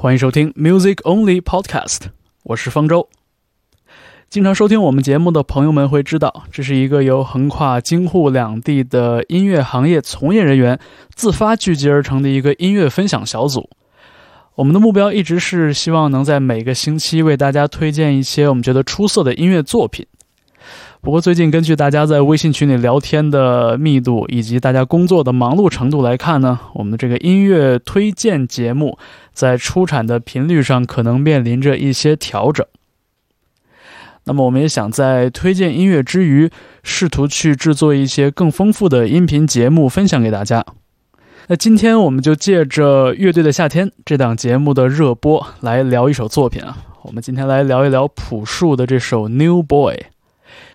欢迎收听 Music Only Podcast，我是方舟。经常收听我们节目的朋友们会知道，这是一个由横跨京沪两地的音乐行业从业人员自发聚集而成的一个音乐分享小组。我们的目标一直是希望能在每个星期为大家推荐一些我们觉得出色的音乐作品。不过，最近根据大家在微信群里聊天的密度以及大家工作的忙碌程度来看呢，我们的这个音乐推荐节目在出产的频率上可能面临着一些调整。那么，我们也想在推荐音乐之余，试图去制作一些更丰富的音频节目分享给大家。那今天我们就借着《乐队的夏天》这档节目的热播来聊一首作品啊。我们今天来聊一聊朴树的这首《New Boy》。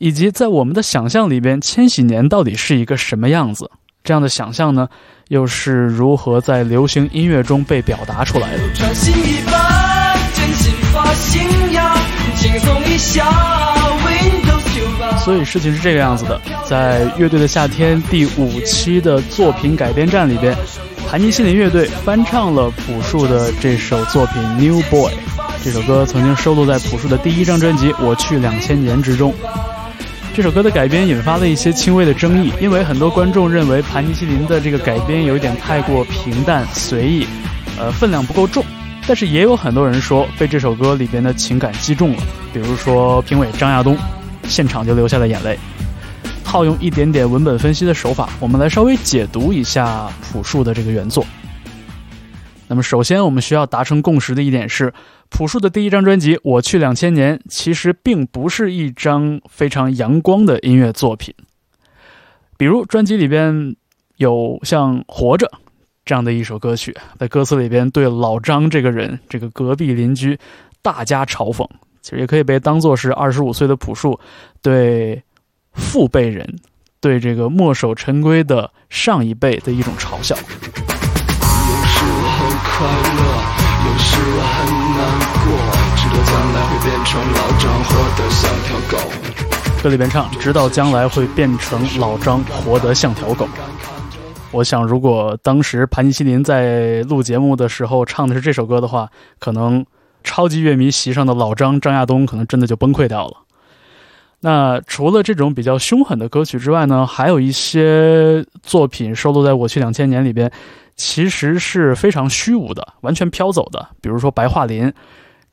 以及在我们的想象里边，千禧年到底是一个什么样子？这样的想象呢，又是如何在流行音乐中被表达出来的？所以事情是这个样子的，在《乐队的夏天》第五期的作品改编站里边，盘尼西林乐队翻唱了朴树的这首作品《New Boy》。这首歌曾经收录在朴树的第一张专辑《我去两千年》之中。这首歌的改编引发了一些轻微的争议，因为很多观众认为盘尼西林的这个改编有一点太过平淡随意，呃，分量不够重。但是也有很多人说被这首歌里边的情感击中了，比如说评委张亚东，现场就流下了眼泪。套用一点点文本分析的手法，我们来稍微解读一下朴树的这个原作。那么，首先我们需要达成共识的一点是。朴树的第一张专辑《我去两千年》其实并不是一张非常阳光的音乐作品。比如专辑里边有像《活着》这样的一首歌曲，在歌词里边对老张这个人，这个隔壁邻居大加嘲讽，其实也可以被当做是二十五岁的朴树对父辈人、对这个墨守成规的上一辈的一种嘲笑。快乐。有时我很难过，直到将来会变成老张，活得像条狗。歌里边唱，直到将来会变成老张，活得像条狗。我想，如果当时盘尼西林在录节目的时候唱的是这首歌的话，可能超级乐迷席上的老张张亚东可能真的就崩溃掉了。那除了这种比较凶狠的歌曲之外呢，还有一些作品收录在《我去两千年》里边。其实是非常虚无的，完全飘走的。比如说《白桦林》，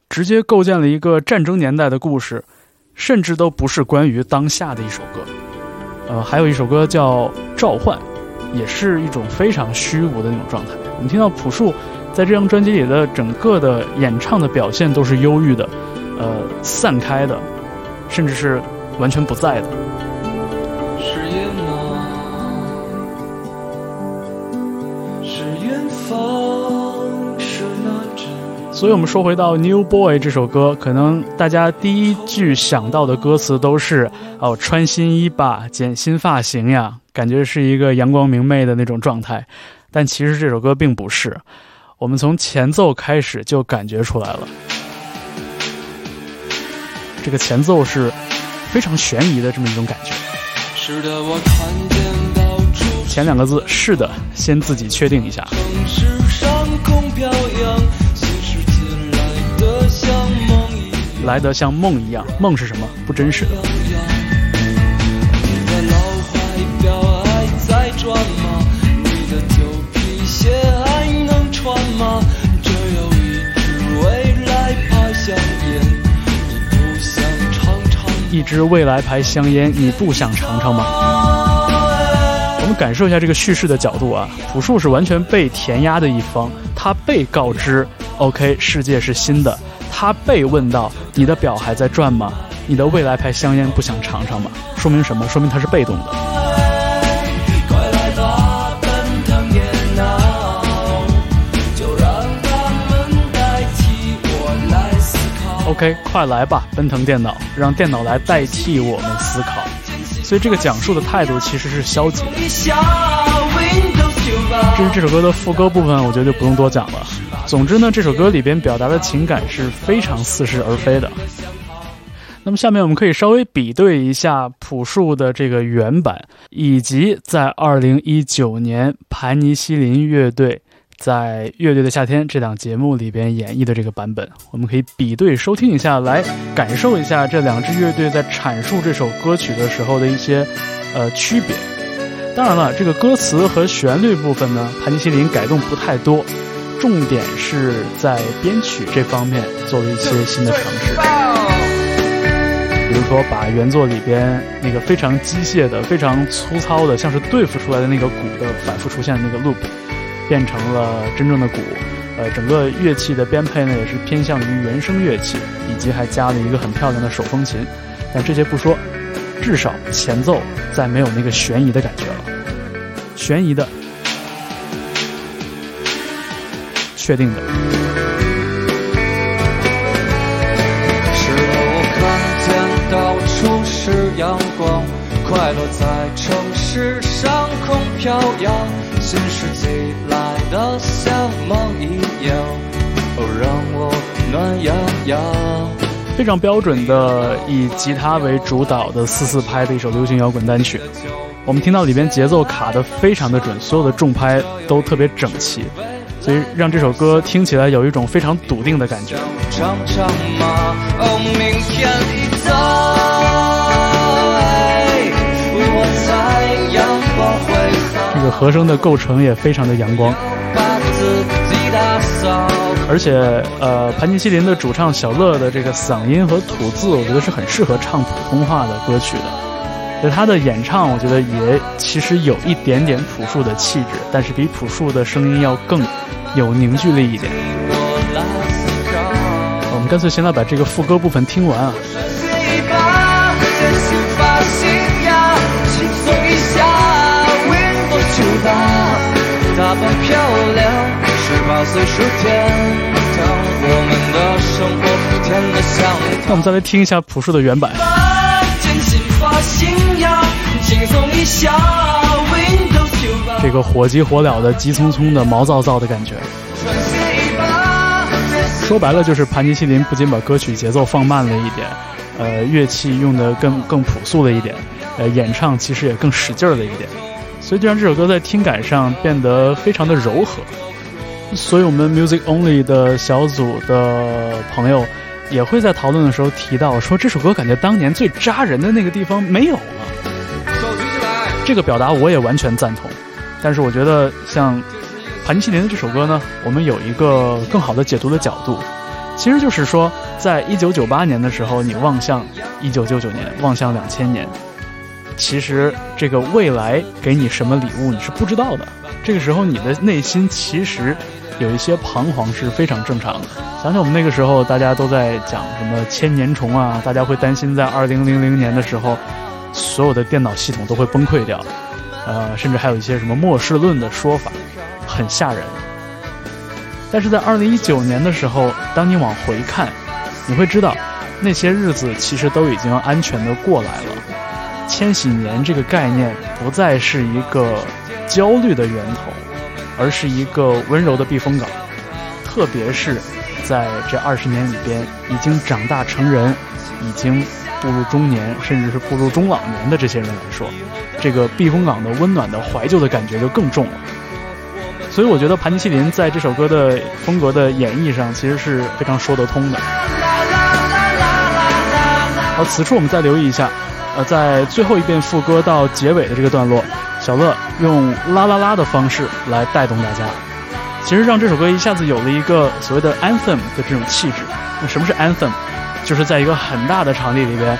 直接构建了一个战争年代的故事，甚至都不是关于当下的一首歌。呃，还有一首歌叫《召唤》，也是一种非常虚无的那种状态。我们听到朴树在这张专辑里的整个的演唱的表现都是忧郁的，呃，散开的，甚至是完全不在的。所以，我们说回到《New Boy》这首歌，可能大家第一句想到的歌词都是“哦，穿新衣吧，剪新发型呀”，感觉是一个阳光明媚的那种状态。但其实这首歌并不是。我们从前奏开始就感觉出来了，这个前奏是非常悬疑的这么一种感觉。是的，我看见到前两个字“是的”，先自己确定一下。来得像梦一样，梦是什么？不真实的。一支未来牌香烟，你不想尝尝吗？我们感受一下这个叙事的角度啊，朴树是完全被填压的一方，他被告知，OK，世界是新的。他被问到：“你的表还在转吗？你的未来牌香烟不想尝尝吗？”说明什么？说明他是被动的。OK，快来吧，奔腾电脑，让电脑来代替我们思考。所以这个讲述的态度其实是消极的。至于这首歌的副歌部分，我觉得就不用多讲了。总之呢，这首歌里边表达的情感是非常似是而非的。那么下面我们可以稍微比对一下朴树的这个原版，以及在二零一九年盘尼西林乐队在乐队的夏天这档节目里边演绎的这个版本，我们可以比对收听一下，来感受一下这两支乐队在阐述这首歌曲的时候的一些呃区别。当然了，这个歌词和旋律部分呢，盘尼西林改动不太多，重点是在编曲这方面做了一些新的尝试。比如说，把原作里边那个非常机械的、非常粗糙的，像是对付出来的那个鼓的反复出现的那个 loop，变成了真正的鼓。呃，整个乐器的编配呢，也是偏向于原声乐器，以及还加了一个很漂亮的手风琴。但这些不说。至少前奏再没有那个悬疑的感觉了，悬疑的，确定的。是我看见到处是阳光，快乐在城市上空飘扬，新世纪来的像梦一样，让我暖洋洋。非常标准的以吉他为主导的四四拍的一首流行摇滚单曲，我们听到里边节奏卡的非常的准，所有的重拍都特别整齐，所以让这首歌听起来有一种非常笃定的感觉。这个和声的构成也非常的阳光。而且，呃，盘尼西林的主唱小乐的这个嗓音和吐字，我觉得是很适合唱普通话的歌曲的。就他的演唱，我觉得也其实有一点点朴树的气质，但是比朴树的声音要更有凝聚力一点。我们干脆先来把这个副歌部分听完啊。打扮漂亮。十八岁是天，我们的生活甜得像。那我们再来听一下朴树的原版。这个火急火燎的、急匆匆的、毛躁躁的感觉。说白了就是盘尼西林不仅把歌曲节奏放慢了一点，呃，乐器用的更更朴素了一点，呃，演唱其实也更使劲了一点，所以就让这首歌在听感上变得非常的柔和。所以，我们 Music Only 的小组的朋友也会在讨论的时候提到，说这首歌感觉当年最扎人的那个地方没有了。手举起来，这个表达我也完全赞同。但是，我觉得像盘尼西林的这首歌呢，我们有一个更好的解读的角度，其实就是说，在一九九八年的时候，你望向一九九九年，望向两千年，其实这个未来给你什么礼物，你是不知道的。这个时候，你的内心其实。有一些彷徨是非常正常的。想想我们那个时候，大家都在讲什么千年虫啊，大家会担心在二零零零年的时候，所有的电脑系统都会崩溃掉，呃，甚至还有一些什么末世论的说法，很吓人。但是在二零一九年的时候，当你往回看，你会知道，那些日子其实都已经安全的过来了。千禧年这个概念不再是一个焦虑的源头。而是一个温柔的避风港，特别是在这二十年里边，已经长大成人、已经步入中年，甚至是步入中老年的这些人来说，这个避风港的温暖的怀旧的感觉就更重了。所以，我觉得盘尼西林在这首歌的风格的演绎上，其实是非常说得通的。好，此处我们再留意一下，呃，在最后一遍副歌到结尾的这个段落。小乐用啦啦啦的方式来带动大家，其实让这首歌一下子有了一个所谓的 anthem 的这种气质。那什么是 anthem？就是在一个很大的场地里边，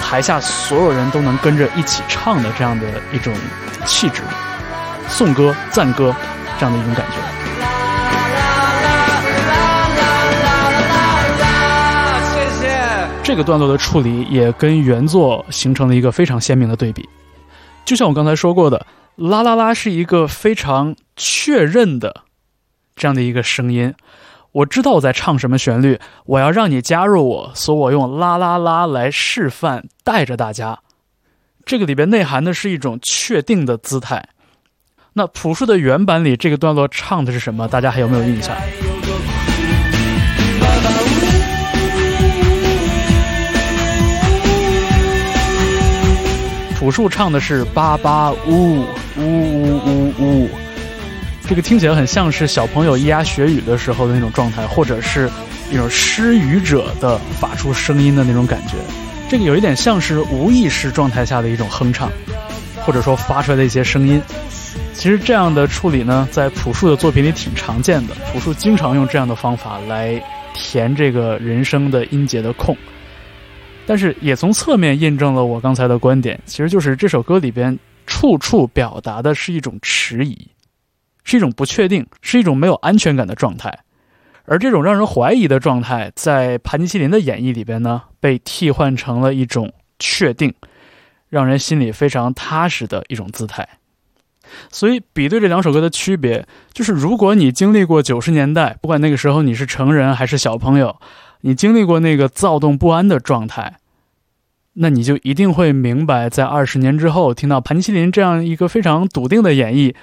台下所有人都能跟着一起唱的这样的一种气质，颂歌、赞歌这样的一种感觉。谢谢。这个段落的处理也跟原作形成了一个非常鲜明的对比。就像我刚才说过的，啦啦啦是一个非常确认的这样的一个声音。我知道我在唱什么旋律，我要让你加入我，所以我用啦啦啦来示范，带着大家。这个里边内涵的是一种确定的姿态。那朴树的原版里这个段落唱的是什么？大家还有没有印象？朴树唱的是“八八呜呜呜呜呜”，这个听起来很像是小朋友咿呀学语的时候的那种状态，或者是一种失语者的发出声音的那种感觉。这个有一点像是无意识状态下的一种哼唱，或者说发出来的一些声音。其实这样的处理呢，在朴树的作品里挺常见的。朴树经常用这样的方法来填这个人声的音节的空。但是也从侧面印证了我刚才的观点，其实就是这首歌里边处处表达的是一种迟疑，是一种不确定，是一种没有安全感的状态。而这种让人怀疑的状态，在盘尼西林的演绎里边呢，被替换成了一种确定，让人心里非常踏实的一种姿态。所以，比对这两首歌的区别，就是如果你经历过九十年代，不管那个时候你是成人还是小朋友，你经历过那个躁动不安的状态，那你就一定会明白，在二十年之后听到盘尼西林这样一个非常笃定的演绎。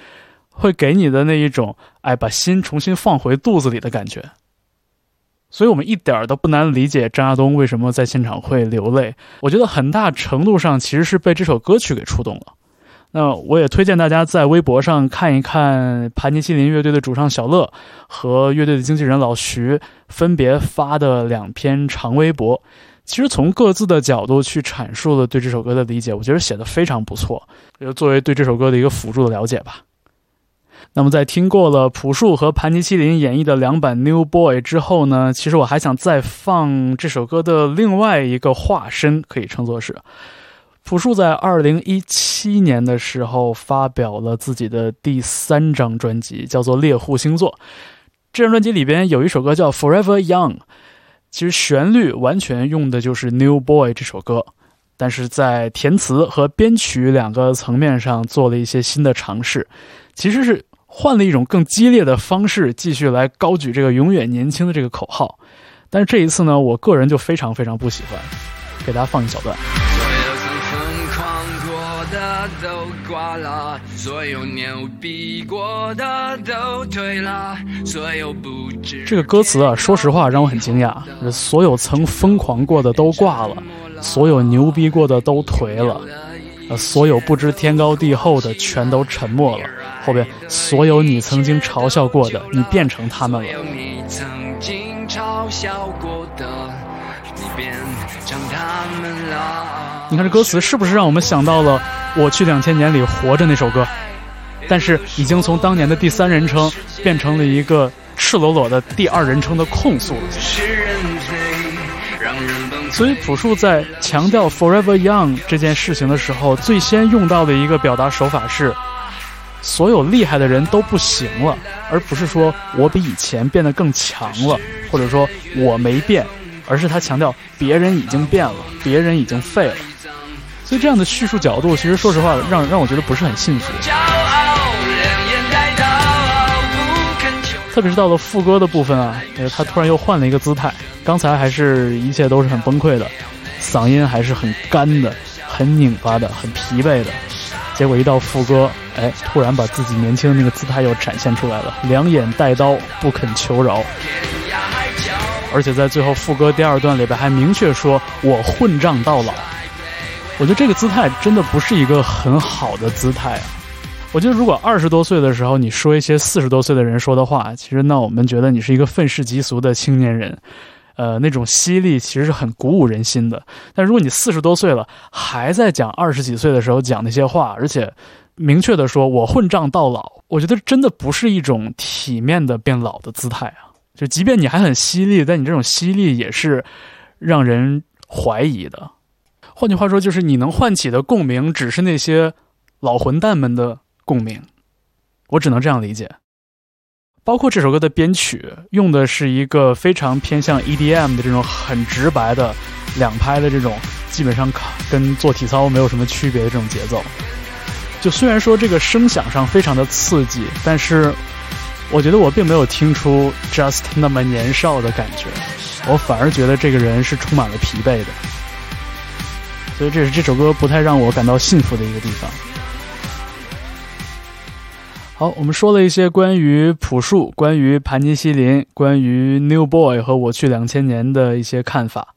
会给你的那一种，哎，把心重新放回肚子里的感觉。所以，我们一点都不难理解张亚东为什么在现场会流泪。我觉得很大程度上其实是被这首歌曲给触动了。那我也推荐大家在微博上看一看盘尼西林乐队的主唱小乐和乐队的经纪人老徐分别发的两篇长微博。其实从各自的角度去阐述了对这首歌的理解，我觉得写的非常不错。就作为对这首歌的一个辅助的了解吧。那么，在听过了朴树和盘尼西林演绎的两版《New Boy》之后呢，其实我还想再放这首歌的另外一个化身，可以称作是朴树在二零一七年的时候发表了自己的第三张专辑，叫做《猎户星座》。这张专辑里边有一首歌叫《Forever Young》，其实旋律完全用的就是《New Boy》这首歌，但是在填词和编曲两个层面上做了一些新的尝试，其实是。换了一种更激烈的方式，继续来高举这个“永远年轻”的这个口号，但是这一次呢，我个人就非常非常不喜欢。给大家放一小段。这个歌词啊，说实话让我很惊讶。所有曾疯狂过的都挂了，所有牛逼过的都颓了。呃，所有不知天高地厚的全都沉默了。后边，所有你曾经嘲笑过的，你变成他们了。你看这歌词是不是让我们想到了《我去两千年》里《活着》那首歌？但是已经从当年的第三人称变成了一个赤裸裸的第二人称的控诉。所以朴树在强调 “forever young” 这件事情的时候，最先用到的一个表达手法是，所有厉害的人都不行了，而不是说我比以前变得更强了，或者说我没变，而是他强调别人已经变了，别人已经废了。所以这样的叙述角度，其实说实话，让让我觉得不是很幸福。特别是到了副歌的部分啊，呃，他突然又换了一个姿态。刚才还是一切都是很崩溃的，嗓音还是很干的、很拧巴的、很疲惫的。结果一到副歌，哎，突然把自己年轻的那个姿态又展现出来了，两眼带刀，不肯求饶。而且在最后副歌第二段里边还明确说：“我混账到老。”我觉得这个姿态真的不是一个很好的姿态啊。我觉得，如果二十多岁的时候你说一些四十多岁的人说的话，其实那我们觉得你是一个愤世嫉俗的青年人，呃，那种犀利其实是很鼓舞人心的。但如果你四十多岁了，还在讲二十几岁的时候讲那些话，而且明确的说我混账到老，我觉得真的不是一种体面的变老的姿态啊！就即便你还很犀利，但你这种犀利也是让人怀疑的。换句话说，就是你能唤起的共鸣，只是那些老混蛋们的。共鸣，我只能这样理解。包括这首歌的编曲，用的是一个非常偏向 EDM 的这种很直白的两拍的这种，基本上跟做体操没有什么区别的这种节奏。就虽然说这个声响上非常的刺激，但是我觉得我并没有听出 Just 那么年少的感觉，我反而觉得这个人是充满了疲惫的。所以这是这首歌不太让我感到幸福的一个地方。好，我们说了一些关于朴树、关于盘尼西林、关于 New Boy 和我去两千年的一些看法。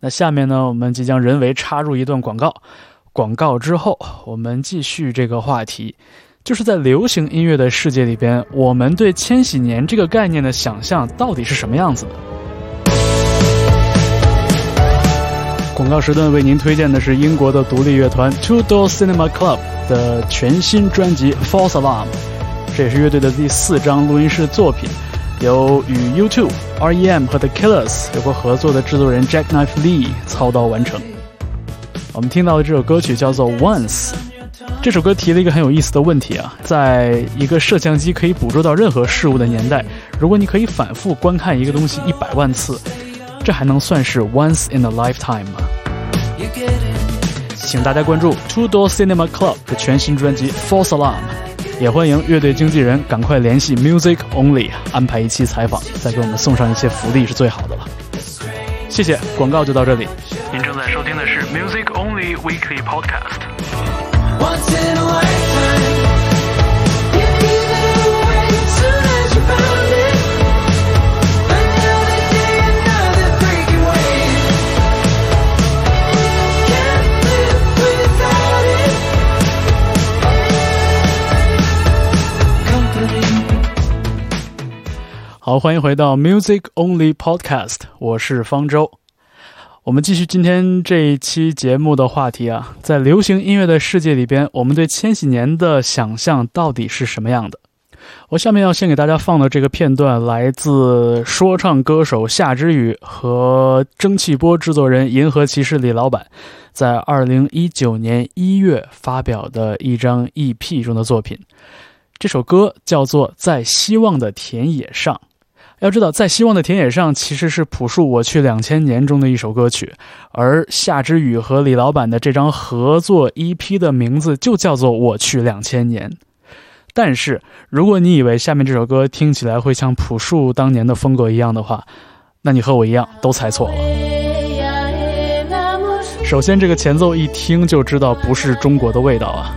那下面呢，我们即将人为插入一段广告。广告之后，我们继续这个话题。就是在流行音乐的世界里边，我们对千禧年这个概念的想象到底是什么样子的？广告时段为您推荐的是英国的独立乐团 Two Door Cinema Club 的全新专辑《False Alarm》，这也是乐队的第四张录音室作品，由与 U2、R.E.M. 和 The Killers 有过合作的制作人 Jack Knife Lee 操刀完成。我们听到的这首歌曲叫做《Once》。这首歌提了一个很有意思的问题啊，在一个摄像机可以捕捉到任何事物的年代，如果你可以反复观看一个东西一百万次，这还能算是 once in a lifetime 吗？请大家关注 Two Door Cinema Club 的全新专辑 False Alarm，也欢迎乐队经纪人赶快联系 Music Only 安排一期采访，再给我们送上一些福利是最好的了。谢谢，广告就到这里。您正在收听的是 Music Only Weekly Podcast。好，欢迎回到 Music Only Podcast，我是方舟。我们继续今天这一期节目的话题啊，在流行音乐的世界里边，我们对千禧年的想象到底是什么样的？我下面要先给大家放的这个片段，来自说唱歌手夏之雨和蒸汽波制作人银河骑士李老板在二零一九年一月发表的一张 EP 中的作品。这首歌叫做《在希望的田野上》。要知道，在希望的田野上其实是朴树《我去两千年》中的一首歌曲，而夏之雨和李老板的这张合作 EP 的名字就叫做《我去两千年》。但是，如果你以为下面这首歌听起来会像朴树当年的风格一样的话，那你和我一样都猜错了。首先，这个前奏一听就知道不是中国的味道啊！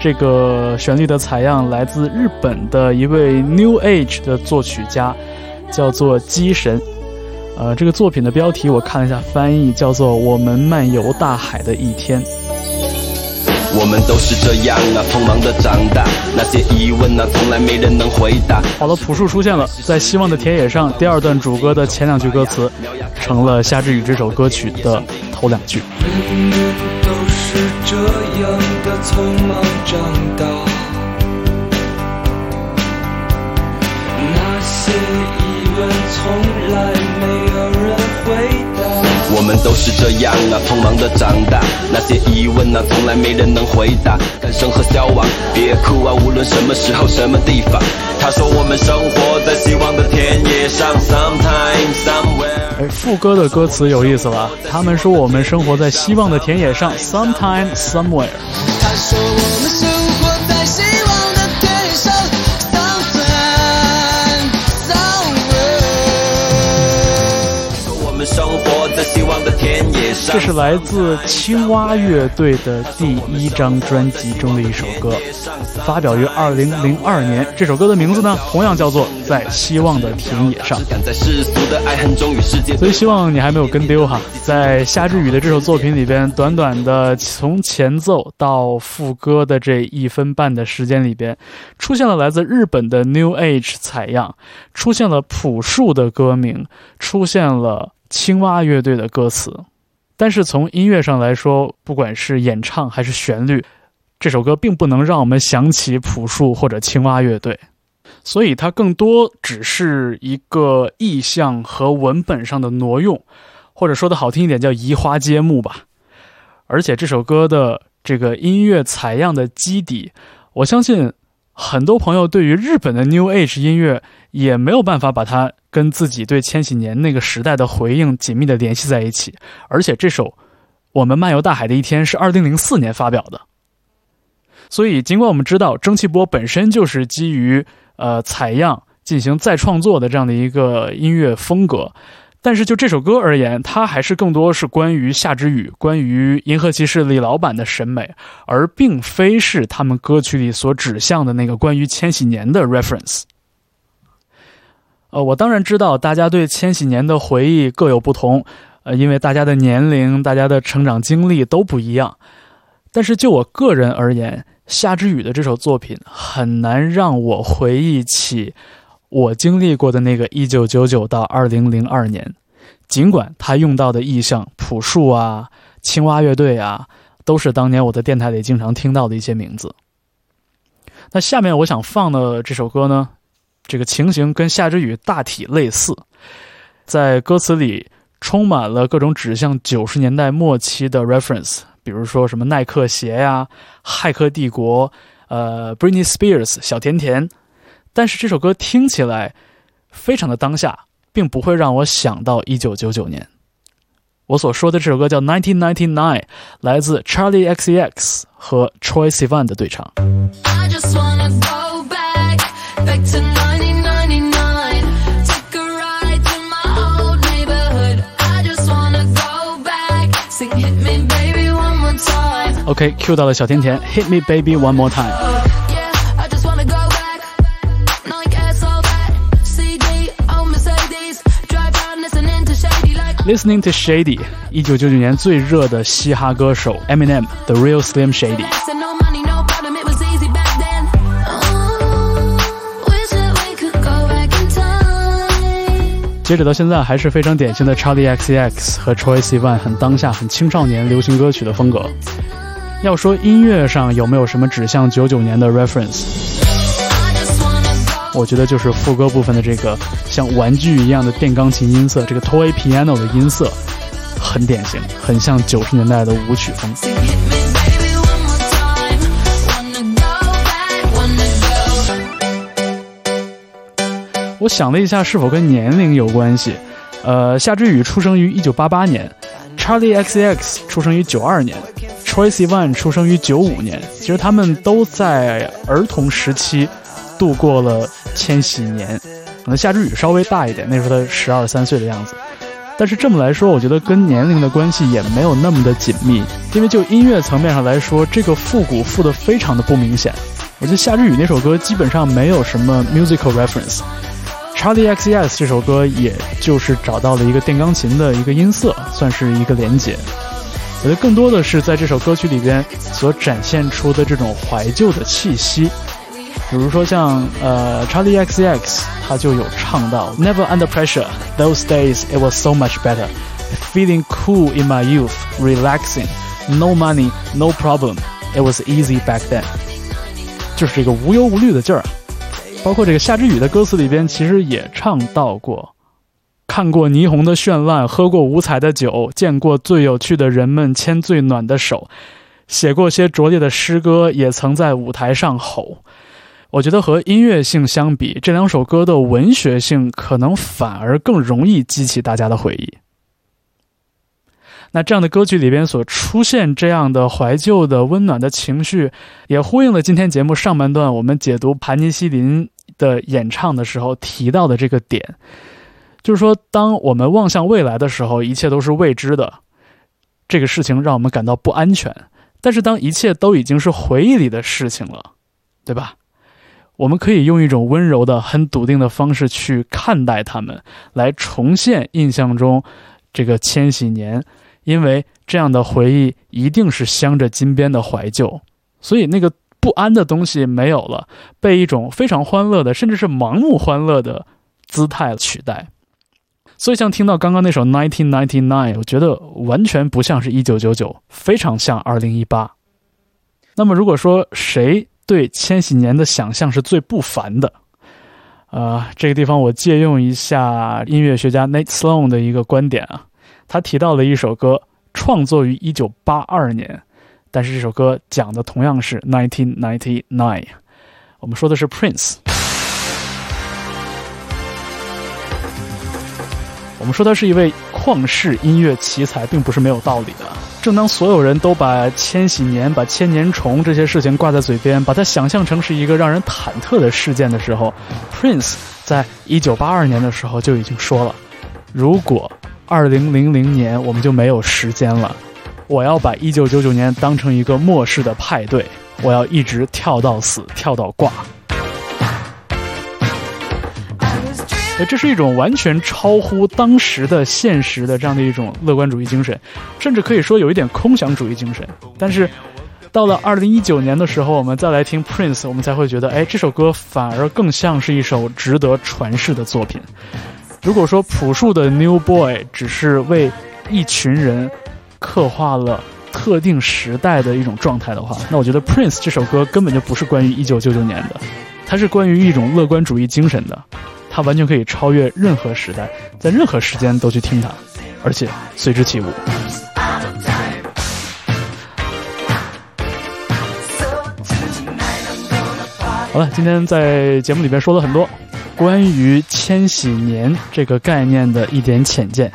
这个旋律的采样来自日本的一位 New Age 的作曲家。叫做机神，呃，这个作品的标题我看了一下翻译，叫做《我们漫游大海的一天》。我们都是这样啊，匆忙的长大，那些疑问啊，从来没人能回答。好了，朴树出现了，在希望的田野上，第二段主歌的前两句歌词，成了夏之雨这首歌曲的头两句。都是这样的匆忙长大，我们都是这样啊，匆忙的长大，那些疑问啊，从来没人能回答。诞生和消亡，别哭啊，无论什么时候、什么地方。他说我们生活在希望的田野上，sometime somewhere。哎，副歌的歌词有意思了，他们说我们生活在希望的田野上，sometime somewhere。他说我们这是来自青蛙乐队的第一张专辑中的一首歌，发表于二零零二年。这首歌的名字呢，同样叫做《在希望的田野上》。所以希望你还没有跟丢哈。在夏之雨的这首作品里边，短短的从前奏到副歌的这一分半的时间里边，出现了来自日本的 New Age 采样，出现了朴树的歌名，出现了。青蛙乐队的歌词，但是从音乐上来说，不管是演唱还是旋律，这首歌并不能让我们想起朴树或者青蛙乐队，所以它更多只是一个意象和文本上的挪用，或者说的好听一点叫移花接木吧。而且这首歌的这个音乐采样的基底，我相信很多朋友对于日本的 New Age 音乐也没有办法把它。跟自己对千禧年那个时代的回应紧密的联系在一起，而且这首《我们漫游大海的一天》是二零零四年发表的，所以尽管我们知道蒸汽波本身就是基于呃采样进行再创作的这样的一个音乐风格，但是就这首歌而言，它还是更多是关于夏之雨、关于银河骑士李老板的审美，而并非是他们歌曲里所指向的那个关于千禧年的 reference。呃，我当然知道大家对千禧年的回忆各有不同，呃，因为大家的年龄、大家的成长经历都不一样。但是就我个人而言，夏之雨的这首作品很难让我回忆起我经历过的那个一九九九到二零零二年。尽管他用到的意象朴树啊、青蛙乐队啊，都是当年我在电台里经常听到的一些名字。那下面我想放的这首歌呢，这个情形跟夏之雨大体类似，在歌词里充满了各种指向九十年代末期的 reference。比如说什么耐克鞋呀、骇客帝国、呃，Britney Spears、小甜甜，但是这首歌听起来非常的当下，并不会让我想到一九九九年。我所说的这首歌叫《Nineteen Ninety Nine》，来自 Charlie XCX 和 Troy Sivan 的对唱。OK，Q 到了小甜甜，Hit me baby one more time。Listening to Shady，一九九九年最热的嘻哈歌手 Eminem，The Real Slim Shady。接着到现在还是非常典型的 Charlie XCX 和 Troye Sivan，很当下、很青少年流行歌曲的风格。 要说音乐上有没有什么指向九九年的 reference，我觉得就是副歌部分的这个像玩具一样的电钢琴音色，这个 toy piano 的音色很典型，很像九十年代的舞曲风。我想了一下，是否跟年龄有关系？呃，夏之雨出生于一九八八年，Charlie XCX 出生于九二年。Tracy One 出生于九五年，其实他们都在儿童时期度过了千禧年。可能夏之雨稍微大一点，那时候他十二三岁的样子。但是这么来说，我觉得跟年龄的关系也没有那么的紧密，因为就音乐层面上来说，这个复古复的非常的不明显。我觉得夏之雨那首歌基本上没有什么 musical reference，Charlie XCX 这首歌也就是找到了一个电钢琴的一个音色，算是一个连接。我觉得更多的是在这首歌曲里边所展现出的这种怀旧的气息，比如说像呃 Charlie X X 他就有唱到 Never under pressure, those days it was so much better, feeling cool in my youth, relaxing, no money, no problem, it was easy back then，就是这个无忧无虑的劲儿。包括这个夏之雨的歌词里边，其实也唱到过。看过霓虹的绚烂，喝过五彩的酒，见过最有趣的人们牵最暖的手，写过些拙劣的诗歌，也曾在舞台上吼。我觉得和音乐性相比，这两首歌的文学性可能反而更容易激起大家的回忆。那这样的歌曲里边所出现这样的怀旧的温暖的情绪，也呼应了今天节目上半段我们解读盘尼西林的演唱的时候提到的这个点。就是说，当我们望向未来的时候，一切都是未知的，这个事情让我们感到不安全。但是，当一切都已经是回忆里的事情了，对吧？我们可以用一种温柔的、很笃定的方式去看待他们，来重现印象中这个千禧年，因为这样的回忆一定是镶着金边的怀旧，所以那个不安的东西没有了，被一种非常欢乐的，甚至是盲目欢乐的姿态取代。所以，像听到刚刚那首《Nineteen Ninety Nine》，我觉得完全不像是一九九九，非常像二零一八。那么，如果说谁对千禧年的想象是最不凡的，呃，这个地方我借用一下音乐学家 Nate Sloan 的一个观点啊，他提到了一首歌创作于一九八二年，但是这首歌讲的同样是 Nineteen Ninety Nine。我们说的是 Prince。我们说他是一位旷世音乐奇才，并不是没有道理的。正当所有人都把千禧年、把千年虫这些事情挂在嘴边，把它想象成是一个让人忐忑的事件的时候，Prince 在一九八二年的时候就已经说了：“如果二零零零年我们就没有时间了，我要把一九九九年当成一个末世的派对，我要一直跳到死，跳到挂。”这是一种完全超乎当时的现实的这样的一种乐观主义精神，甚至可以说有一点空想主义精神。但是，到了二零一九年的时候，我们再来听 Prince，我们才会觉得，哎，这首歌反而更像是一首值得传世的作品。如果说朴树的 New Boy 只是为一群人刻画了特定时代的一种状态的话，那我觉得 Prince 这首歌根本就不是关于一九九九年的，它是关于一种乐观主义精神的，它完全可以超越任何时代，在任何时间都去听它，而且随之起舞。好了，今天在节目里边说了很多关于千禧年这个概念的一点浅见，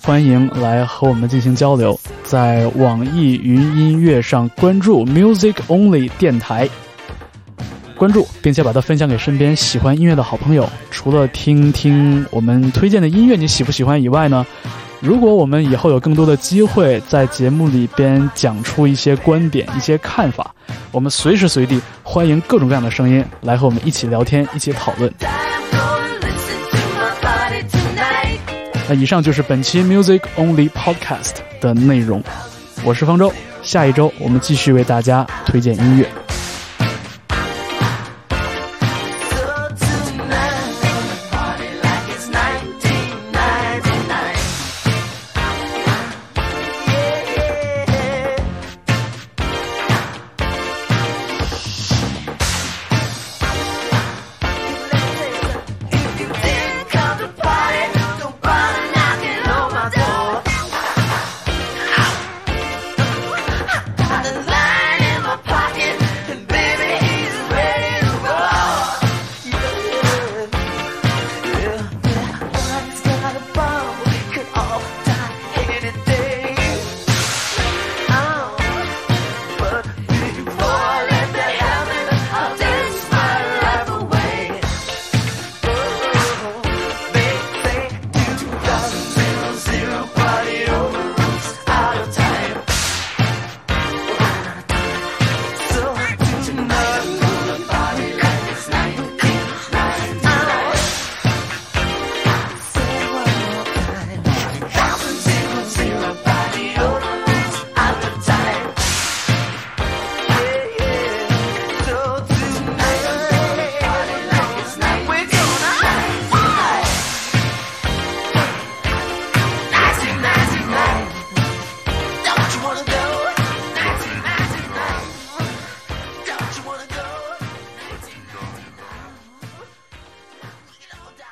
欢迎来和我们进行交流，在网易云音乐上关注 Music Only 电台，关注并且把它分享给身边喜欢音乐的好朋友。除了听听我们推荐的音乐，你喜不喜欢以外呢？如果我们以后有更多的机会在节目里边讲出一些观点、一些看法，我们随时随地欢迎各种各样的声音来和我们一起聊天、一起讨论。那以上就是本期 Music Only Podcast 的内容，我是方舟，下一周我们继续为大家推荐音乐。